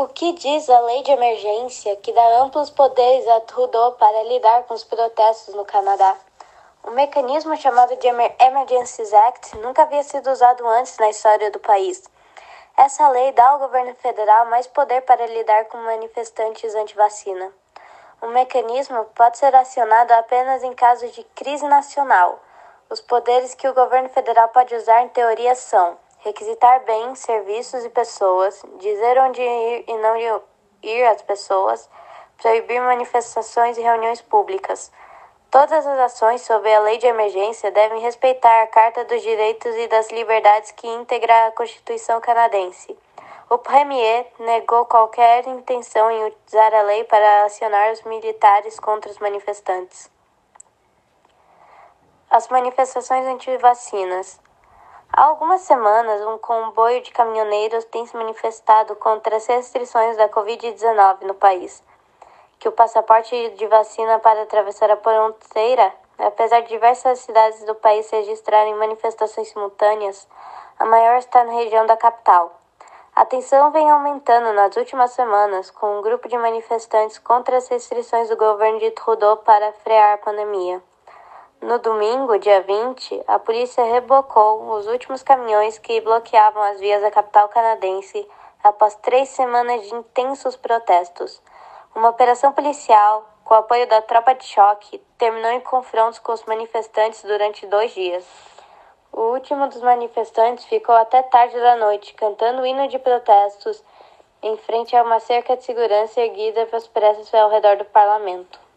O que diz a lei de emergência que dá amplos poderes a Trudeau para lidar com os protestos no Canadá? O mecanismo chamado de Emergencies Act nunca havia sido usado antes na história do país. Essa lei dá ao governo federal mais poder para lidar com manifestantes anti-vacina. O mecanismo pode ser acionado apenas em caso de crise nacional. Os poderes que o governo federal pode usar em teoria são requisitar bens, serviços e pessoas, dizer onde ir e não ir às pessoas, proibir manifestações e reuniões públicas. Todas as ações sob a lei de emergência devem respeitar a Carta dos Direitos e das Liberdades que integra a Constituição canadense. O Premier negou qualquer intenção em usar a lei para acionar os militares contra os manifestantes. As manifestações anti-vacinas. Há algumas semanas, um comboio de caminhoneiros tem se manifestado contra as restrições da Covid-19 no país. Que o passaporte de vacina para atravessar a fronteira, apesar de diversas cidades do país registrarem manifestações simultâneas, a maior está na região da capital. A tensão vem aumentando nas últimas semanas, com um grupo de manifestantes contra as restrições do governo de Trudeau para frear a pandemia. No domingo, dia 20, a polícia rebocou os últimos caminhões que bloqueavam as vias da capital canadense após três semanas de intensos protestos. Uma operação policial, com apoio da tropa de choque, terminou em confrontos com os manifestantes durante dois dias. O último dos manifestantes ficou até tarde da noite cantando o hino de protestos em frente a uma cerca de segurança erguida pelas pressas ao redor do parlamento.